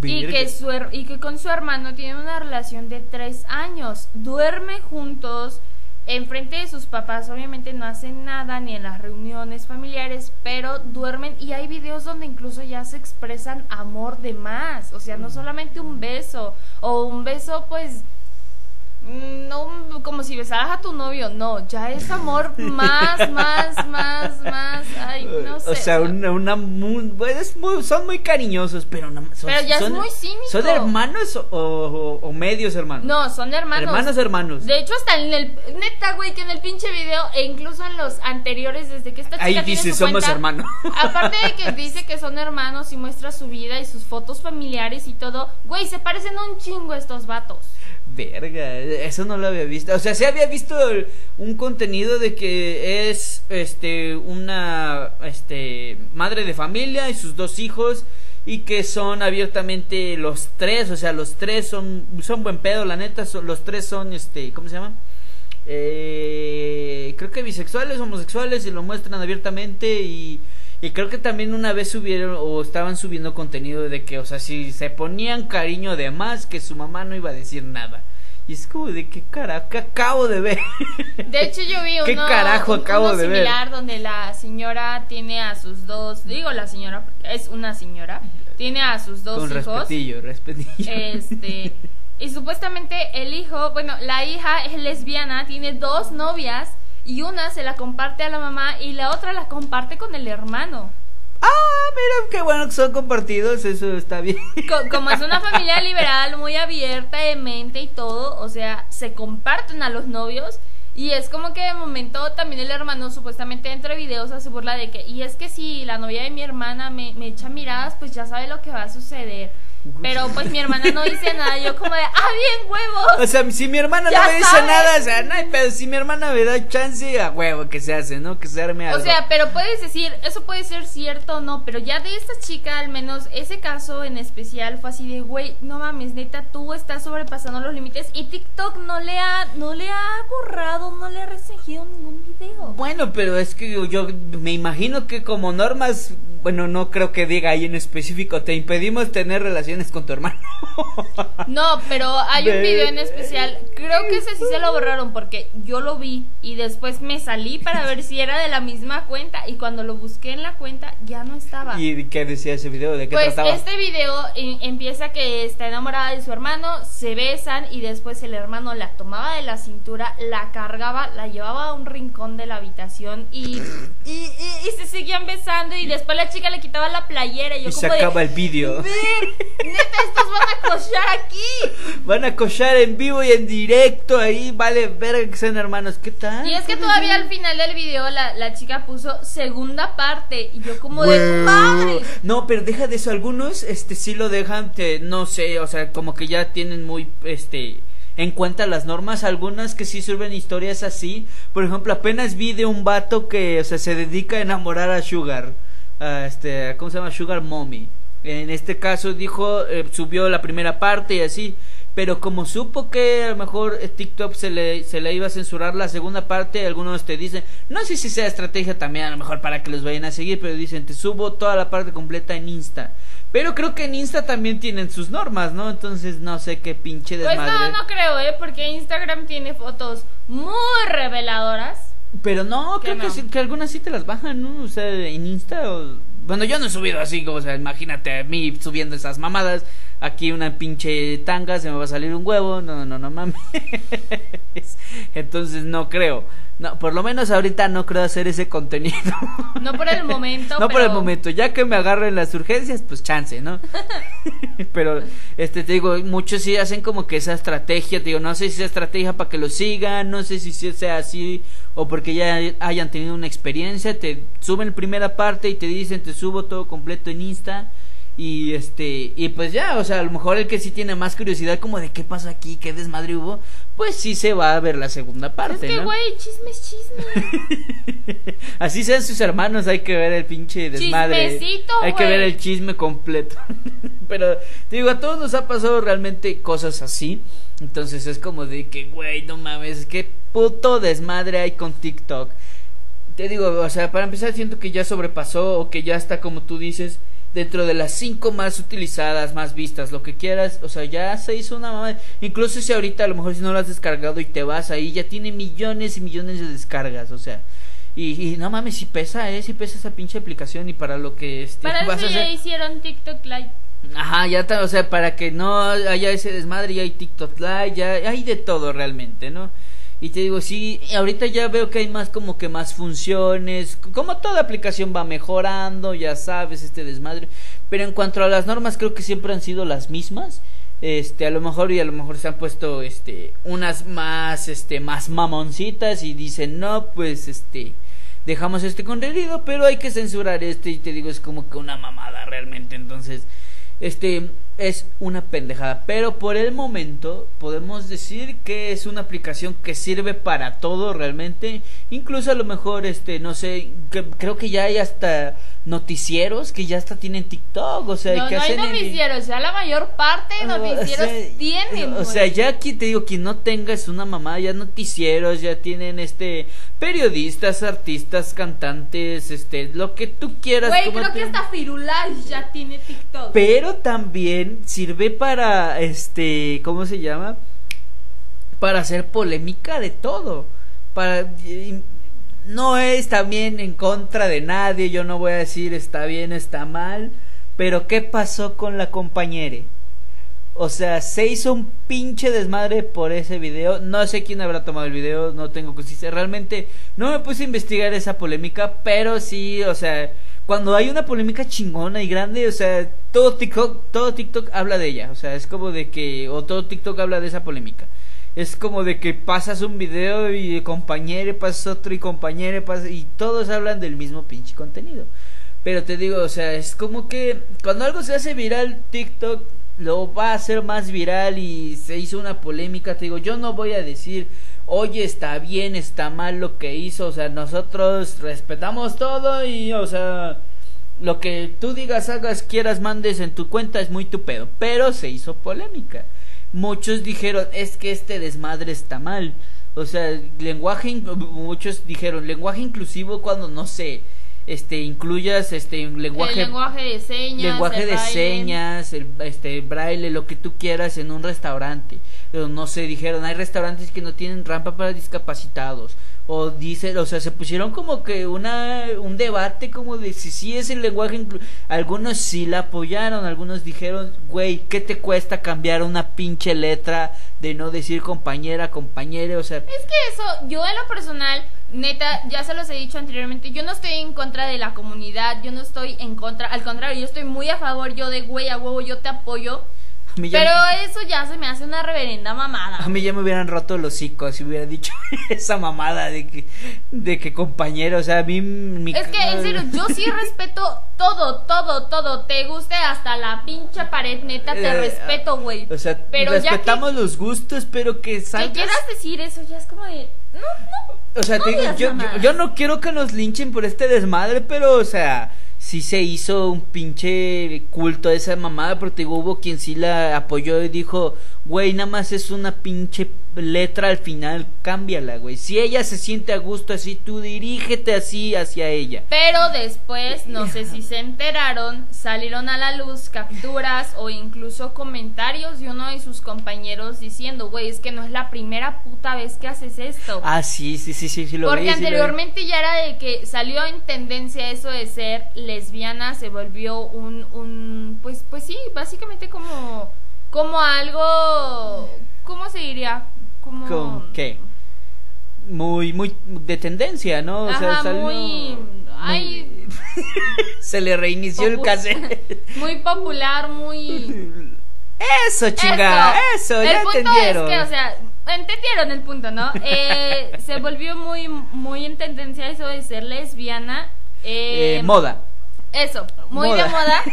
y que, su, her- y que con su hermano tiene una relación de tres años. Duermen juntos, enfrente de sus papás, obviamente no hacen nada, ni en las reuniones familiares, pero duermen y hay videos donde incluso ya se expresan amor de más. O sea, no solamente un beso, o un beso pues... No como si besaras a tu novio, no, ya es amor más, más, más, más, ay, no sé. O sea, una, una muy, es muy- son muy cariñosos, pero no, son, Pero ya es son- muy cínico. ¿Son hermanos o, o- o medios hermanos? No, son hermanos. Hermanos, hermanos. De hecho, hasta en el. Neta, güey, que en el pinche video, e incluso en los anteriores, desde que esta chica Ahí tiene dice, su somos hermanos. Aparte de que dice que son hermanos y muestra su vida y sus fotos familiares y todo, güey, se parecen un chingo estos vatos. Verga, eso no lo había visto. O sea, sí había visto un contenido de que es este una este madre de familia y sus dos hijos y que son abiertamente los tres, o sea, los tres son son buen pedo, la neta, son, los tres son este, ¿cómo se llama? Eh, creo que bisexuales, homosexuales y lo muestran abiertamente y y creo que también una vez subieron o estaban subiendo contenido de que, o sea, si se ponían cariño de más, que su mamá no iba a decir nada. Y es como de qué carajo, que acabo de ver. De hecho, yo vi uno, ¿Qué carajo un- acabo uno de ver? similar donde la señora tiene a sus dos, digo la señora, es una señora, tiene a sus dos Con hijos. respetillo, respetillo. Este, y supuestamente el hijo, bueno, la hija es lesbiana, tiene dos novias y una se la comparte a la mamá y la otra la comparte con el hermano. Ah, mira, qué bueno que son compartidos, eso está bien. Co- como es una familia liberal, muy abierta de mente y todo, o sea, se comparten a los novios. Y es como que de momento también el hermano supuestamente entre videos hace burla de que, y es que si la novia de mi hermana me, me echa miradas, pues ya sabe lo que va a suceder. Pero pues mi hermana no dice nada, yo como de, ah, bien, huevos. O sea, si mi hermana no me dice sabes. nada, o sea, no hay pedo. Si mi hermana me da chance, a huevo que se hace, ¿no? Que se arme algo. O sea, pero puedes decir, eso puede ser cierto o no, pero ya de esta chica, al menos ese caso en especial fue así de, güey, no mames, neta, tú estás sobrepasando los límites y TikTok no le ha, no le ha borrado, no le ha restringido ningún video. Bueno, pero es que yo, yo me imagino que como normas, bueno, no creo que diga ahí en específico, te impedimos tener relaciones con tu hermano. No, pero hay un video en especial, creo que ese sí se lo borraron porque yo lo vi y después me salí para ver si era de la misma cuenta y cuando lo busqué en la cuenta ya no estaba. ¿Y qué decía ese video? ¿De qué Pues trataba? este video em- empieza que está enamorada de su hermano, se besan y después el hermano la tomaba de la cintura, la cargaba, la llevaba a un rincón de la habitación y, y, y- y se seguían besando y después la chica le quitaba la playera y yo Y se como de, acaba el vídeo. "Ver, neta, estos van a cochar aquí. Van a cochar en vivo y en directo ahí, vale verga que sean hermanos. ¿Qué tal? Y es que ¿Cómo todavía al final del video la, la chica puso segunda parte y yo como de Huevo. madre. No, pero deja de eso. Algunos, este, sí lo dejan, te- no sé, o sea, como que ya tienen muy, este, en cuenta las normas. Algunas que sí suben historias así. Por ejemplo, apenas vi de un vato que, o sea, se dedica a enamorar a Sugar. A este, ¿cómo se llama? Sugar Mommy. En este caso dijo, eh, subió la primera parte y así. Pero como supo que a lo mejor TikTok se le, se le iba a censurar la segunda parte, algunos te dicen, no sé si sea estrategia también a lo mejor para que los vayan a seguir, pero dicen, te subo toda la parte completa en Insta. Pero creo que en Insta también tienen sus normas, ¿no? Entonces no sé qué pinche Pues desmadre. no, no creo, ¿eh? Porque Instagram tiene fotos muy reveladoras. Pero no, ¿Qué creo que, no? que algunas sí te las bajan, ¿no? O sea, en Insta. o- Bueno, yo no he subido así, o sea, imagínate a mí subiendo esas mamadas. Aquí una pinche tanga, se me va a salir un huevo. No, no, no mames. Entonces no creo. No, por lo menos ahorita no creo hacer ese contenido. No por el momento. no por el momento, ya que me agarren las urgencias, pues chance, ¿no? pero, este, te digo, muchos sí hacen como que esa estrategia, te digo, no sé si sea estrategia para que lo sigan, no sé si sea así o porque ya hayan tenido una experiencia, te suben la primera parte y te dicen, te subo todo completo en Insta. Y este, y pues ya, o sea, a lo mejor el que sí tiene más curiosidad como de qué pasó aquí, qué desmadre hubo, pues sí se va a ver la segunda parte, Es que, ¿no? güey, chisme es chisme. Así sean sus hermanos, hay que ver el pinche desmadre. Chismecito, hay que ver el chisme completo. Pero te digo, a todos nos ha pasado realmente cosas así. Entonces es como de que, güey, no mames, qué puto desmadre hay con TikTok. Te digo, o sea, para empezar siento que ya sobrepasó o que ya está como tú dices dentro de las cinco más utilizadas, más vistas, lo que quieras, o sea, ya se hizo una mamá, incluso si ahorita a lo mejor si no lo has descargado y te vas ahí, ya tiene millones y millones de descargas, o sea, y, y no mames, si pesa, eh, si pesa esa pinche aplicación y para lo que este, Para vas eso a ya hicieron TikTok Live. ajá, ya está, o sea, para que no haya ese desmadre, ya hay TikTok Live, ya hay de todo realmente, ¿no? Y te digo, sí, ahorita ya veo que hay más como que más funciones, como toda aplicación va mejorando, ya sabes, este desmadre. Pero en cuanto a las normas, creo que siempre han sido las mismas. Este, a lo mejor y a lo mejor se han puesto este unas más este más mamoncitas y dicen, "No, pues este dejamos este contenido, pero hay que censurar este" y te digo, es como que una mamada realmente. Entonces, este es una pendejada, pero por el momento podemos decir que es una aplicación que sirve para todo realmente, incluso a lo mejor este no sé, creo que ya hay hasta noticieros que ya hasta tienen TikTok, o sea, no, que no hay en- noticieros, ya la mayor parte de o noticieros sea, tienen. O sea, ya aquí te digo, quien no tenga es una mamá, ya noticieros, ya tienen este periodistas, artistas, cantantes, este, lo que tú quieras. Güey, creo que hasta Firulais ya tiene TikTok. Pero también sirve para, este, ¿cómo se llama? Para hacer polémica de todo. Para no es también en contra de nadie, yo no voy a decir está bien, está mal, pero ¿qué pasó con la compañera? O sea, se hizo un pinche desmadre por ese video. No sé quién habrá tomado el video, no tengo consistencia. Realmente no me puse a investigar esa polémica, pero sí, o sea, cuando hay una polémica chingona y grande, o sea, todo TikTok, todo TikTok habla de ella. O sea, es como de que, o todo TikTok habla de esa polémica. Es como de que pasas un video y compañero, pasas otro y compañero, pasas, y todos hablan del mismo pinche contenido. Pero te digo, o sea, es como que cuando algo se hace viral, TikTok lo va a hacer más viral y se hizo una polémica. Te digo, yo no voy a decir, oye, está bien, está mal lo que hizo. O sea, nosotros respetamos todo y, o sea, lo que tú digas, hagas, quieras, mandes en tu cuenta es muy tu pedo. Pero se hizo polémica. Muchos dijeron, es que este desmadre está mal. O sea, lenguaje, muchos dijeron, lenguaje inclusivo cuando no sé, este, incluyas este lenguaje el lenguaje de señas. lenguaje el de braille. señas, el este braille, lo que tú quieras en un restaurante. Pero no sé, dijeron, hay restaurantes que no tienen rampa para discapacitados. O dice, o sea, se pusieron como que una un debate como de si sí es el lenguaje algunos sí la apoyaron, algunos dijeron, "Güey, ¿qué te cuesta cambiar una pinche letra de no decir compañera, compañere?" O sea, Es que eso, yo en lo personal, neta, ya se los he dicho anteriormente, yo no estoy en contra de la comunidad, yo no estoy en contra, al contrario, yo estoy muy a favor, yo de güey a huevo, yo te apoyo, a mí ya- pero eso ya se me hace una reverenda mamada. A mí ya me hubieran roto los hocico si hubiera dicho esa mamada de que, de que compañero, o sea, a mí mi... Es que, en serio, yo sí respeto todo, todo, todo. Te guste hasta la pinche pared, neta, te Eh, respeto, güey. O sea, Pero ya que- respetamos los gustos, pero que Que salgas... quieras decir eso, ya es como de. No, no. O sea, no te digo, yo, yo no quiero que nos linchen por este desmadre, pero, o sea, sí se hizo un pinche culto a esa mamada, porque digo, hubo quien sí la apoyó y dijo, güey, nada más es una pinche letra al final, cámbiala, güey. Si ella se siente a gusto así, tú dirígete así hacia ella. Pero después, no sé si se enteraron, salieron a la luz capturas o incluso comentarios de uno de sus compañeros diciendo, güey, es que no es la primera puta vez que haces esto. Ah, sí, sí, sí, sí, sí lo Porque vi, sí lo vi. anteriormente ya era de que salió en tendencia eso de ser lesbiana, se volvió un, un pues, pues sí, básicamente como, como algo, ¿cómo se diría? Como, ¿Con qué? muy, muy de tendencia, ¿no? O sea, muy... Ay, Se le reinició el cassette. muy popular, muy... Eso, chingada, eso, el ya punto entendieron. es que, o sea, entendieron el punto, ¿no? Eh, se volvió muy, muy en tendencia eso de ser lesbiana. Eh, Eh, moda. Eso, muy Moda. de moda.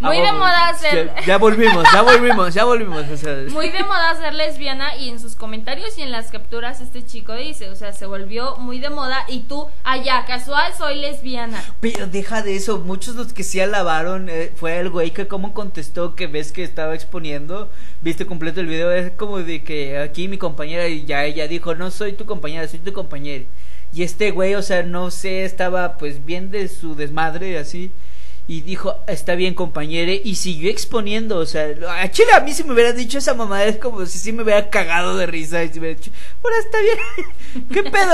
Muy Ah, de moda ser... Ya, ya volvimos, ya volvimos, ya volvimos. o sea, Muy de moda ser lesbiana y en sus comentarios y en las capturas este chico dice, o sea, se volvió muy de moda y tú, allá, casual, soy lesbiana. Pero deja de eso, muchos los que sí alabaron eh, fue el güey que como contestó que ves que estaba exponiendo, viste completo el video, es como de que aquí mi compañera y ya ella dijo, no soy tu compañera, soy tu compañera. Y este güey, o sea, no sé, estaba pues bien de su desmadre así. Y dijo, está bien compañere, y siguió exponiendo, o sea, a Chile a mí si me hubiera dicho esa mamada es como si sí me hubiera cagado de risa y si me hubiera dicho, bueno, está bien, ¿qué pedo?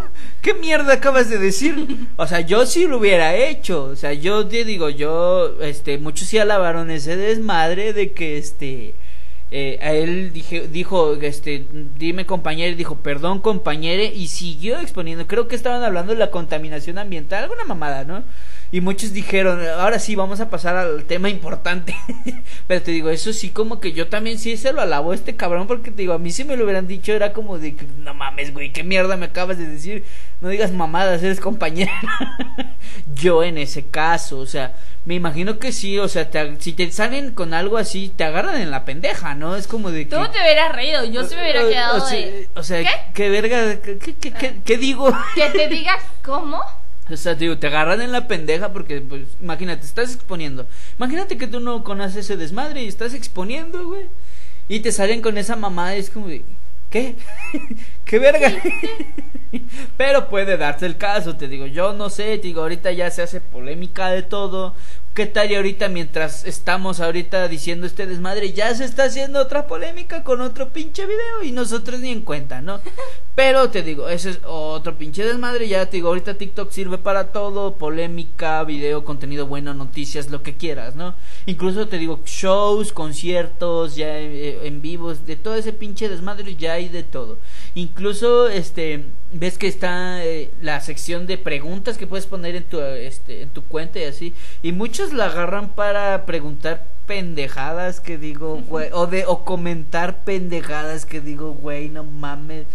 ¿Qué mierda acabas de decir? O sea, yo sí lo hubiera hecho, o sea, yo te digo, yo, este, muchos sí alabaron ese desmadre de que, este, eh, a él dije, dijo, este, dime compañero, dijo, perdón compañere, y siguió exponiendo, creo que estaban hablando de la contaminación ambiental, alguna mamada, ¿no? Y muchos dijeron, ahora sí, vamos a pasar al tema importante. Pero te digo, eso sí, como que yo también sí se lo alabo a este cabrón, porque te digo, a mí si me lo hubieran dicho, era como de que, no mames, güey, qué mierda me acabas de decir. No digas mamadas, eres compañera. yo en ese caso, o sea, me imagino que sí, o sea, te- si te salen con algo así, te agarran en la pendeja, ¿no? Es como de que... Tú te hubieras reído, yo sí me hubiera O- quedado o, de... o sea, ¿Qué? qué verga, qué, qué, qué- qué- qué digo? Que te diga cómo. O sea, digo, te agarran en la pendeja porque, pues, imagínate, estás exponiendo. Imagínate que tú no conoces ese desmadre y estás exponiendo, güey. Y te salen con esa mamada y es como ¿qué? ¿Qué verga? Pero puede darse el caso, te digo, yo no sé, te digo, ahorita ya se hace polémica de todo. ¿Qué tal y ahorita mientras estamos ahorita diciendo este desmadre ya se está haciendo otra polémica con otro pinche video y nosotros ni en cuenta, ¿no? Pero te digo, ese es otro pinche desmadre, ya te digo, ahorita TikTok sirve para todo, polémica, video, contenido bueno, noticias, lo que quieras, ¿no? Incluso te digo, shows, conciertos, ya eh, en vivos, de todo ese pinche desmadre ya hay de todo. Incluso, este, ves que está eh, la sección de preguntas que puedes poner en tu, este, en tu cuenta y así, y muchos la agarran para preguntar pendejadas que digo, güey, o de, o comentar pendejadas que digo, güey, no mames.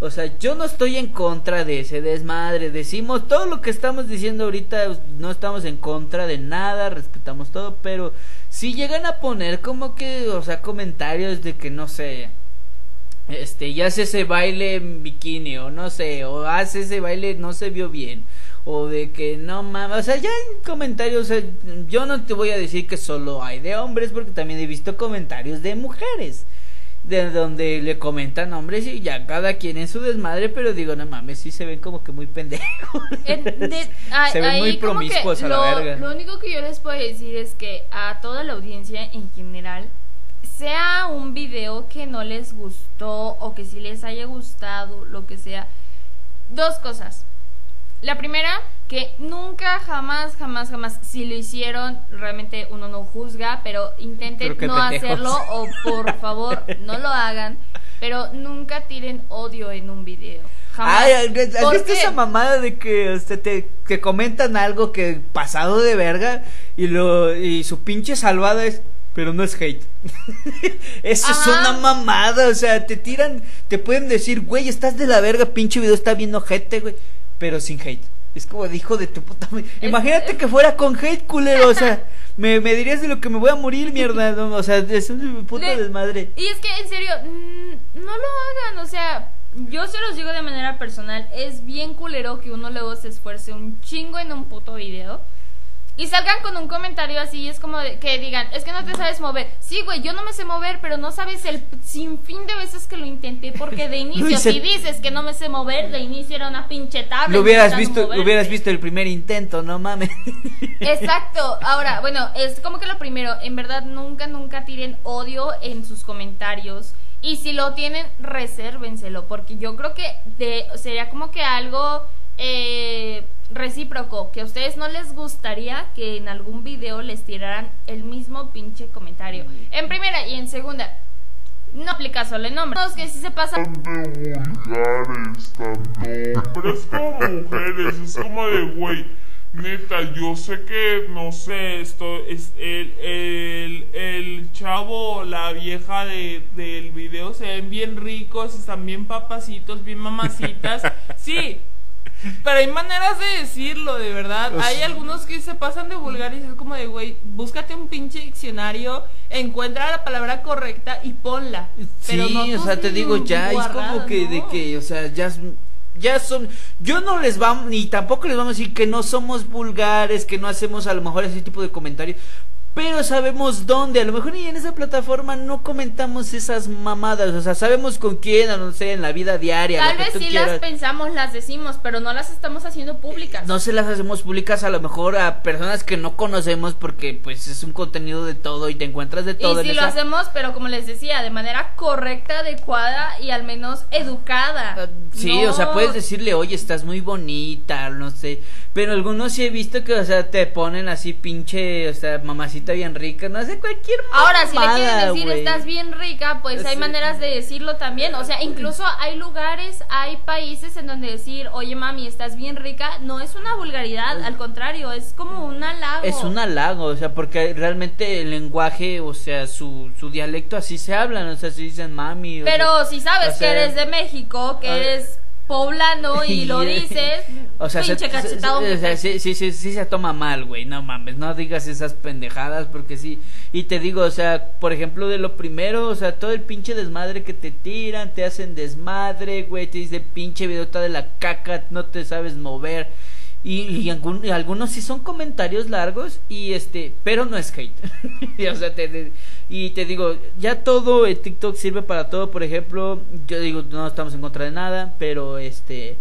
O sea, yo no estoy en contra de ese desmadre. Decimos todo lo que estamos diciendo ahorita, no estamos en contra de nada, respetamos todo, pero si llegan a poner como que, o sea, comentarios de que no sé, este, ya hace ese baile en bikini o no sé, o hace ese baile no se vio bien. O de que no mames, o sea, ya en comentarios, o sea, yo no te voy a decir que solo hay de hombres, porque también he visto comentarios de mujeres de donde le comentan hombres y ya cada quien en su desmadre, pero digo, no mames, sí se ven como que muy pendejos. En- de- a- se ven ahí muy promiscuos a la verga. lo único que yo les puedo decir es que a toda la audiencia en general, sea un video que no les gustó o que sí les haya gustado, lo que sea, dos cosas. La primera, que nunca, jamás, jamás, jamás, si lo hicieron, realmente uno no juzga, pero intenten no hacerlo o por favor no lo hagan, pero nunca tiren odio en un video. Jamás. Ay, ¿has visto esa mamada de que este, te, comentan algo que pasado de verga y lo y su pinche salvada es pero no es hate. Eso es Ajá. una mamada, o sea, te tiran, te pueden decir, güey, estás de la verga, pinche video está viendo gente, güey, pero sin hate. Es como de hijo de tu puta madre. Es- Imagínate que fuera con hate, culero, o sea, me, me dirías de lo que me voy a morir, mierda, no, o sea, es un puta Le- desmadre. Y es que, en serio, mm, no lo hagan, o sea, yo se los digo de manera personal, es bien culero que uno luego se esfuerce un chingo en un puto video y salgan con un comentario así, es como de- que digan, es que no te sabes mover. Sí, güey, yo no me sé mover, pero no sabes el sinfín de veces que lo intenté, porque de inicio, si dices que no me sé mover, de inicio era una pinche tabla. Lo hubieras visto, moverte. hubieras visto el primer intento, no mames. Exacto. Ahora, bueno, es como que lo primero, en verdad nunca, nunca tiren odio en sus comentarios. Y si lo tienen, resérvenselo, porque yo creo que de, sería como que algo eh, recíproco, que a ustedes no les gustaría que en algún video les tiraran el mismo pinche comentario. En primera y en segunda, no aplica solo el nombre. Los que sí se pasan de vulgares tanto hombres como mujeres. Es como de, güey, neta, yo sé que, no sé, esto es el, el, el chavo, la vieja de, del video se ven bien ricos, están bien papacitos, bien mamacitas. Sí, pero hay maneras de decirlo, de verdad. Hay algunos que se pasan de vulgares y es como de, güey, búscate un pinche diccionario, encuentra la palabra correcta y ponla. Pero sí, no o sea, te digo, ya es como que de que, o sea, ya ya son yo no les vamos ni tampoco les vamos a decir que no somos vulgares, que no hacemos a lo mejor ese tipo de comentarios, pero sabemos dónde, a lo mejor y en esa plataforma no comentamos esas mamadas, o sea, sabemos con quién, no sé, en la vida diaria, Tal vez sí quieras. las pensamos, las decimos, pero no las estamos haciendo públicas. no se las hacemos públicas a lo mejor a personas que no conocemos porque pues es un contenido de todo y te encuentras de todo y en si lo hacemos, pero como les decía, de manera correcta, adecuada y al menos educada. Ah, Sí, No- o sea, puedes decirle, oye, estás muy bonita, no sé. Pero algunos sí he visto que, o sea, te ponen así pinche, o sea, mamacita bien rica, no sé, cualquier Ahora, si le quieres decir estás bien rica, pues hay maneras de decirlo también. O sea, incluso hay lugares, hay países en donde decir, oye mami, estás bien rica, no es una vulgaridad, al contrario, es como un halago. Es un halago, o sea, porque realmente el lenguaje, o sea, su, su dialecto así se hablan, o sea, se dicen mami. o Pero sea, si sabes o que eres de México, que eres poblano y lo dices, O sea, se, pinche se- cachetado. se- o sea, mujer. sí, sí, sí, sí se toma mal, güey, no mames, no digas esas pendejadas porque sí. Y te digo, o sea, por ejemplo, de lo primero, o sea, todo el pinche desmadre que te tiran, te hacen desmadre, güey, te dice pinche videota de la caca, no te sabes mover. Y, y algún- y algunos sí son comentarios largos y este, pero no es hate. Y, o sea, te- te- y te digo, ya todo el TikTok sirve para todo, por ejemplo, yo digo, no estamos en contra de nada, pero este,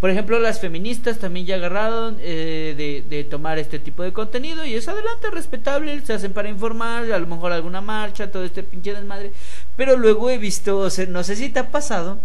por ejemplo, las feministas también ya agarraron eh, de, de tomar este tipo de contenido y es adelante respetable, se hacen para informar, a lo mejor alguna marcha, todo este pinche desmadre, pero luego he visto, o sea, no sé si te ha pasado.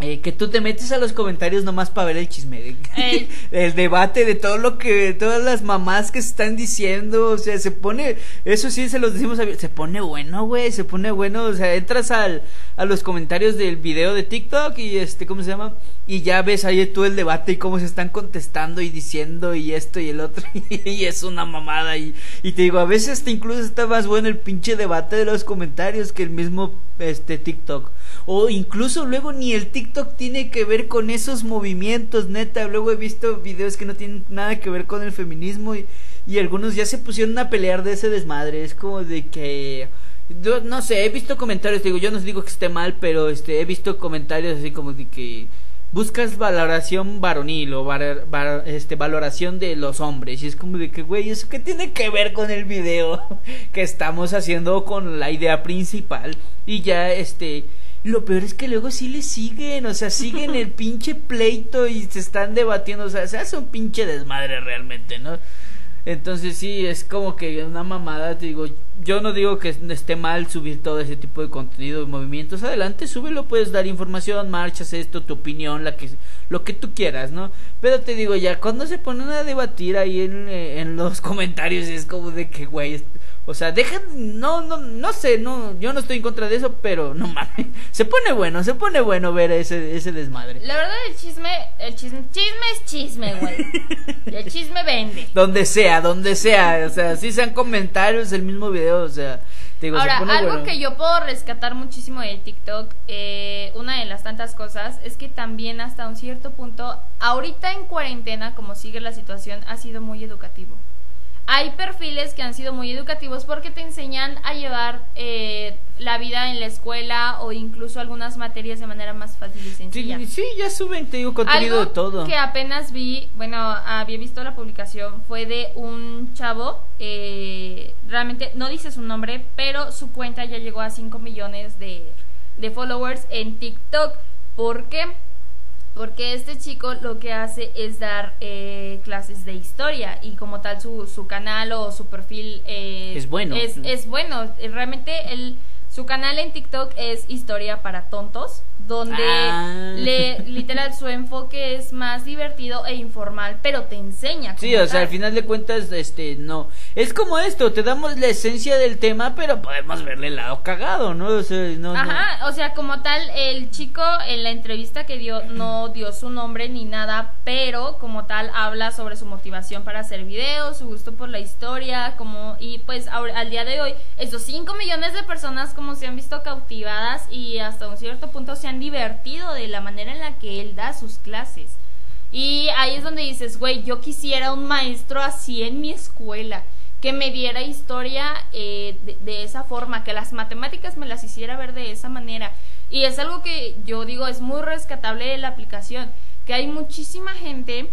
Eh, que tú te metes a los comentarios nomás para ver el chisme, de- Ey. el debate de todo lo que, todas las mamás que se están diciendo, o sea, se pone, eso sí se los decimos, a- se pone bueno, güey, se pone bueno, o sea, entras al, a los comentarios del video de TikTok y este, ¿cómo se llama? Y ya ves ahí todo el debate y cómo se están contestando y diciendo y esto y el otro, y es una mamada, y, y te digo, a veces hasta incluso está más bueno el pinche debate de los comentarios que el mismo, este, TikTok. O incluso luego ni el TikTok tiene que ver con esos movimientos, neta. Luego he visto videos que no tienen nada que ver con el feminismo y, y algunos ya se pusieron a pelear de ese desmadre. Es como de que... Yo no sé, he visto comentarios, digo, yo no digo que esté mal, pero este he visto comentarios así como de que buscas valoración varonil o este valoración de los hombres y es como de que güey, eso qué tiene que ver con el video que estamos haciendo con la idea principal y ya este lo peor es que luego sí le siguen, o sea, siguen el pinche pleito y se están debatiendo, o sea, se hace un pinche desmadre realmente, ¿no? Entonces sí, es como que una mamada, te digo, yo no digo que esté mal subir todo ese tipo de contenido de movimientos, adelante, súbelo, puedes dar información, marchas, esto, tu opinión, la que lo que tú quieras, ¿no? Pero te digo, ya cuando se ponen a debatir ahí en, eh, en los comentarios es como de que, güey, o sea, dejan, no, no, no sé, no, yo no estoy en contra de eso, pero no mames, se pone bueno, se pone bueno ver ese, ese desmadre. La verdad, el chisme, el chisme, chisme es chisme, güey. Y el chisme vende. Donde sea, donde sea, o sea, si sean comentarios del mismo video, o sea, te digo, Ahora, se pone algo bueno. que yo puedo rescatar muchísimo de TikTok, eh, una de las tantas cosas, es que también hasta un cierto punto, ahorita en cuarentena, como sigue la situación, ha sido muy educativo. Hay perfiles que han sido muy educativos porque te enseñan a llevar eh, la vida en la escuela o incluso algunas materias de manera más fácil y sencilla. Sí, sí, ya suben, te digo, contenido Algo de todo. que apenas vi, bueno, había visto la publicación, fue de un chavo, eh, realmente no dice su nombre, pero su cuenta ya llegó a 5 millones de, de followers en TikTok. ¿Por qué? Porque este chico lo que hace es dar eh, clases de historia y como tal su, su canal o su perfil eh, Es bueno. Es, es bueno. Realmente él, Su canal en TikTok es Historia para Tontos, donde Ah. le, literal su enfoque es más divertido e informal, pero te enseña. Sí, o sea, al final de cuentas, este, no. Es como esto, te damos la esencia del tema, pero podemos verle el lado cagado, ¿no? O sea, no, no. Ajá, o sea, como tal, el chico en la entrevista que dio no dio su nombre ni nada, pero como tal habla sobre su motivación para hacer videos, su gusto por la historia, como y pues al día de hoy esos 5 millones de personas como se han visto cautivadas y hasta un cierto punto se han divertido de la manera en la que él da sus clases. Y ahí es donde dices, güey, yo quisiera un maestro así en mi escuela, que me diera historia eh, de, de esa forma, que las matemáticas me las hiciera ver de esa manera. Y es algo que yo digo, es muy rescatable de la aplicación, que hay muchísima gente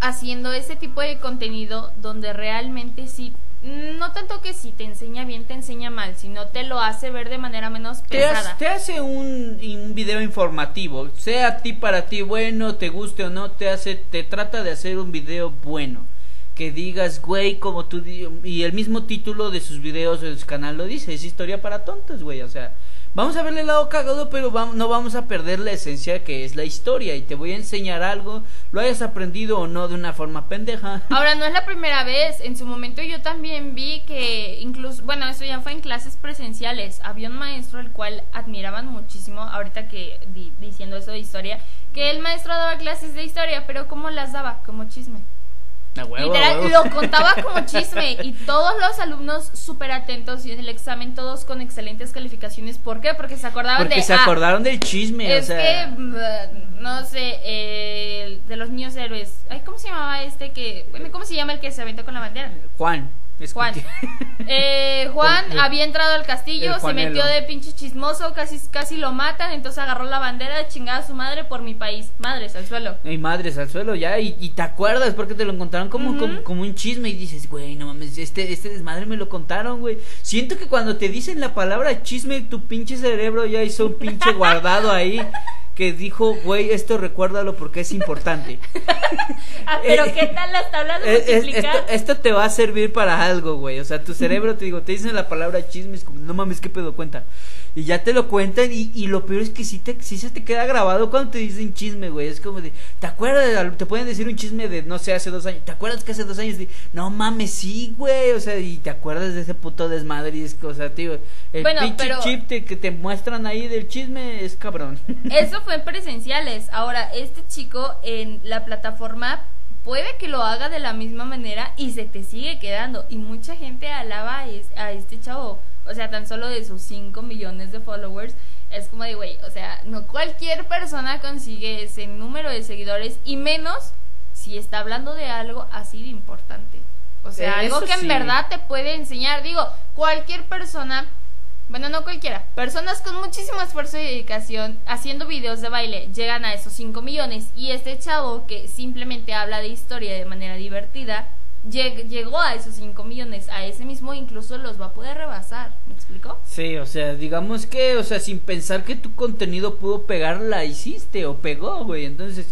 haciendo ese tipo de contenido donde realmente sí, no tanto que si te enseña bien, te enseña mal, sino te lo hace ver de manera menos pesada. te hace un, un video informativo, sea a ti para ti bueno, te guste o no, te hace, te trata de hacer un video bueno. Que digas, güey, como tú y el mismo título de sus videos de su canal lo dice, es historia para tontos, güey, o sea, vamos a verle el lado cagado, pero no vamos a perder la esencia que es la historia y te voy a enseñar algo, lo hayas aprendido o no de una forma pendeja. Ahora, no es la primera vez. En su momento yo también vi que incluso, bueno, eso ya fue en clases presenciales. Había un maestro el cual admiraban muchísimo, ahorita que di- diciendo eso de historia, que el maestro daba clases de historia, pero ¿cómo las daba? Como chisme. Huevo, Literal, huevo. lo contaba como chisme y todos los alumnos súper atentos y en el examen todos con excelentes calificaciones. ¿Por qué? Porque se acordaban Porque de... se ah, acordaron del chisme, o es sea. que, mm, no sé, eh, de los niños héroes. Ay, ¿cómo se llamaba este que... ¿Cómo se llama el que se aventó con la bandera? Juan. Es Juan. Eh, Juan El- el- había entrado al castillo, se metió de pinche chismoso, casi, casi lo matan, entonces agarró la bandera, chingada a su madre por mi país. Madres al suelo. Y madres al suelo ya, y, y te acuerdas porque te lo encontraron como, como, como un chisme y dices, güey, no mames, este, este desmadre me lo contaron, güey. Siento que cuando te dicen la palabra chisme, tu pinche cerebro ya hizo un pinche guardado ahí que dijo, güey, esto recuérdalo porque es importante. Ah, pero Eh, ¿qué tal las tablas de es- multiplicar? esto, esto te va a servir para algo, güey. O sea, tu cerebro te digo, te dicen la palabra chisme, es como, no mames, qué pedo cuenta. Y ya te lo cuentan y, y lo peor es que sí, te, sí se te queda grabado cuando te dicen chisme, güey. Es como de, ¿te acuerdas? Te pueden decir un chisme de, no sé, hace dos años. ¿Te acuerdas que hace dos años? De, no mames, sí, güey. O sea, y te acuerdas de ese puto desmadre y es cosa, tío. El Bueno, pinche pero- chip te- que te muestran ahí del chisme es cabrón. Eso fue en presenciales. Ahora, este chico en la plataforma puede que lo haga de la misma manera y se te sigue quedando. Y mucha gente alaba a este chavo. O sea, tan solo de sus 5 millones de followers. Es como de, güey, o sea, no cualquier persona consigue ese número de seguidores y menos si está hablando de algo así de importante. O sea, algo que en sí. verdad te puede enseñar. Digo, cualquier persona bueno, no cualquiera. Personas con muchísimo esfuerzo y dedicación haciendo videos de baile llegan a esos 5 millones y este chavo que simplemente habla de historia de manera divertida lleg- llegó a esos 5 millones. A ese mismo incluso los va a poder rebasar. ¿Me explico? Sí, o sea, digamos que, o sea, sin pensar que tu contenido pudo pegar, la hiciste o pegó, güey. Entonces,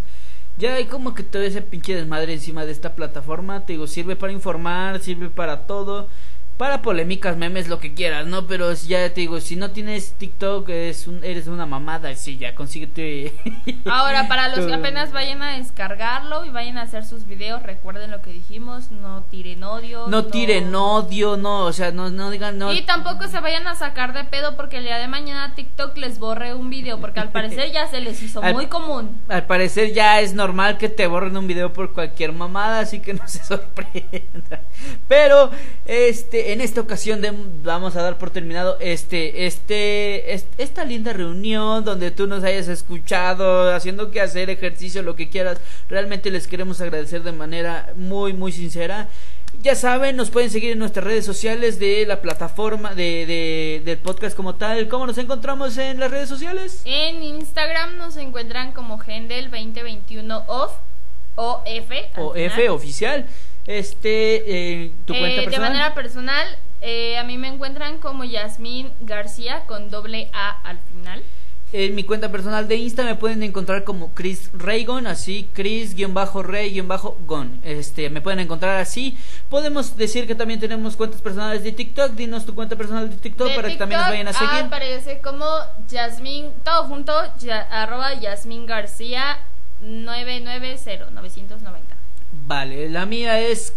ya hay como que todo ese pinche desmadre encima de esta plataforma. Te digo, sirve para informar, sirve para todo. Para polémicas, memes, lo que quieras, ¿no? Pero ya te digo, si no tienes TikTok, eres, un, eres una mamada. Sí, ya consíguete. Ahora, para los que apenas vayan a descargarlo y vayan a hacer sus videos, recuerden lo que dijimos, no tiren odio. No tiren odio, no, o sea, no, no digan, no. Y tampoco se vayan a sacar de pedo porque el día de mañana TikTok les borre un video, porque al parecer ya se les hizo Al- muy común. Al parecer ya es normal que te borren un video por cualquier mamada, así que no se sorprenda. Pero este en esta ocasión de- vamos a dar por terminado este este es- esta linda reunión donde tú nos hayas escuchado haciendo que hacer ejercicio lo que quieras. Realmente les queremos agradecer de manera muy muy sincera. Ya saben, nos pueden seguir en nuestras redes sociales de la plataforma de, de- del podcast como tal. ¿Cómo nos encontramos en las redes sociales? En Instagram nos encuentran como Gendel2021off o F. o. F oficial. Este, eh, tu Eh, cuenta De personal. manera personal, eh, a mí me encuentran como Yasmín García con doble A al final. En mi cuenta personal de Insta me pueden encontrar como Chris Raygon, así Chris-Ray-Gon. Este, me pueden encontrar así. Podemos decir que también tenemos cuentas personales de TikTok. Dinos tu cuenta personal de TikTok De para que también nos vayan a seguir. Aparece como Yasmin, todo junto, ya- arroba Yasmin García 990, 990. Vale, la mía es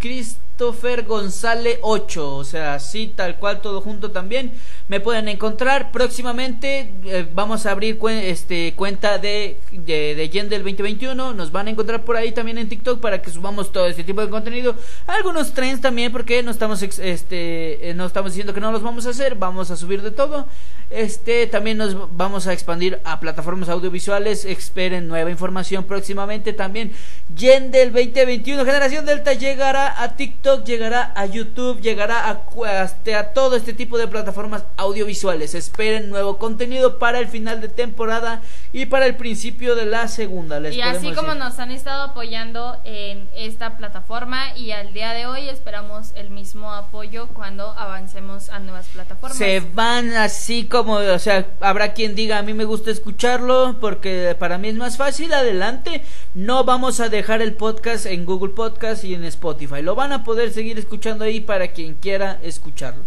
Christopher González 8, o sea, así tal cual todo junto también. Me pueden encontrar próximamente. eh, vamos a abrir este, cuenta de, de, de Yen del 2021. Nos van a encontrar por ahí también en TikTok para que subamos todo este tipo de contenido. Algunos trends también, porque no estamos, este, eh, no estamos diciendo que no los vamos a hacer. Vamos a subir de todo. Este también nos vamos a expandir a plataformas audiovisuales. Esperen nueva información próximamente también. Yen del 2021, generación Delta llegará a TikTok, llegará a YouTube, llegará a, hasta a todo este tipo de plataformas audiovisuales. Esperen nuevo contenido para el final de temporada y para el principio de la segunda. Les Y así como decir. nos han estado apoyando en esta plataforma y al día de hoy esperamos el mismo apoyo cuando avancemos a nuevas plataformas. Se van así como, o sea, habrá quien diga, a mí me gusta escucharlo porque para mí es más fácil, adelante. No vamos a dejar el podcast en Google Podcast y en Spotify. Lo van a poder seguir escuchando ahí para quien quiera escucharlo.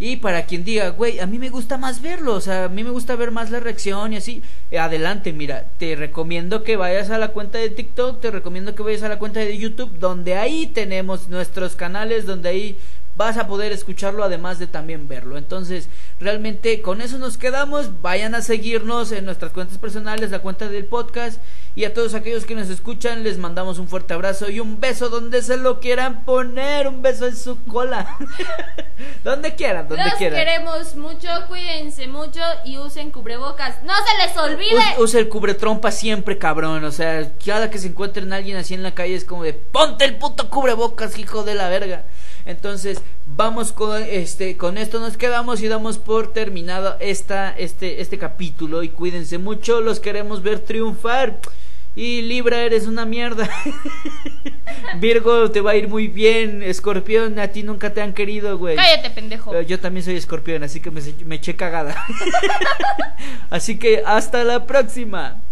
Y para quien diga, güey, a mí me gusta más verlo, o sea, a mí me gusta ver más la reacción y así. eh, Adelante, mira, te recomiendo que vayas a la cuenta de TikTok, te recomiendo que vayas a la cuenta de YouTube, donde ahí tenemos nuestros canales, donde ahí vas a poder escucharlo además de también verlo. Entonces, realmente con eso nos quedamos. Vayan a seguirnos en nuestras cuentas personales, la cuenta del podcast. Y a todos aquellos que nos escuchan, les mandamos un fuerte abrazo y un beso donde se lo quieran poner. Un beso en su cola. donde quieran, donde Los quieran. queremos mucho, cuídense mucho y usen cubrebocas. ¡No se les olvide! Usa el cubretrompa siempre, cabrón. O sea, cada que se encuentren alguien así en la calle es como de ponte el puto cubrebocas, hijo de la verga. Entonces, vamos con este, con esto nos quedamos y damos por terminado esta, este, este capítulo. Y cuídense mucho, los queremos ver triunfar. Y Libra, eres una mierda. Virgo, te va a ir muy bien. Escorpión, a ti nunca te han querido, güey. Cállate, pendejo. Pero yo también soy escorpión, así que me, me eché cagada. así que hasta la próxima.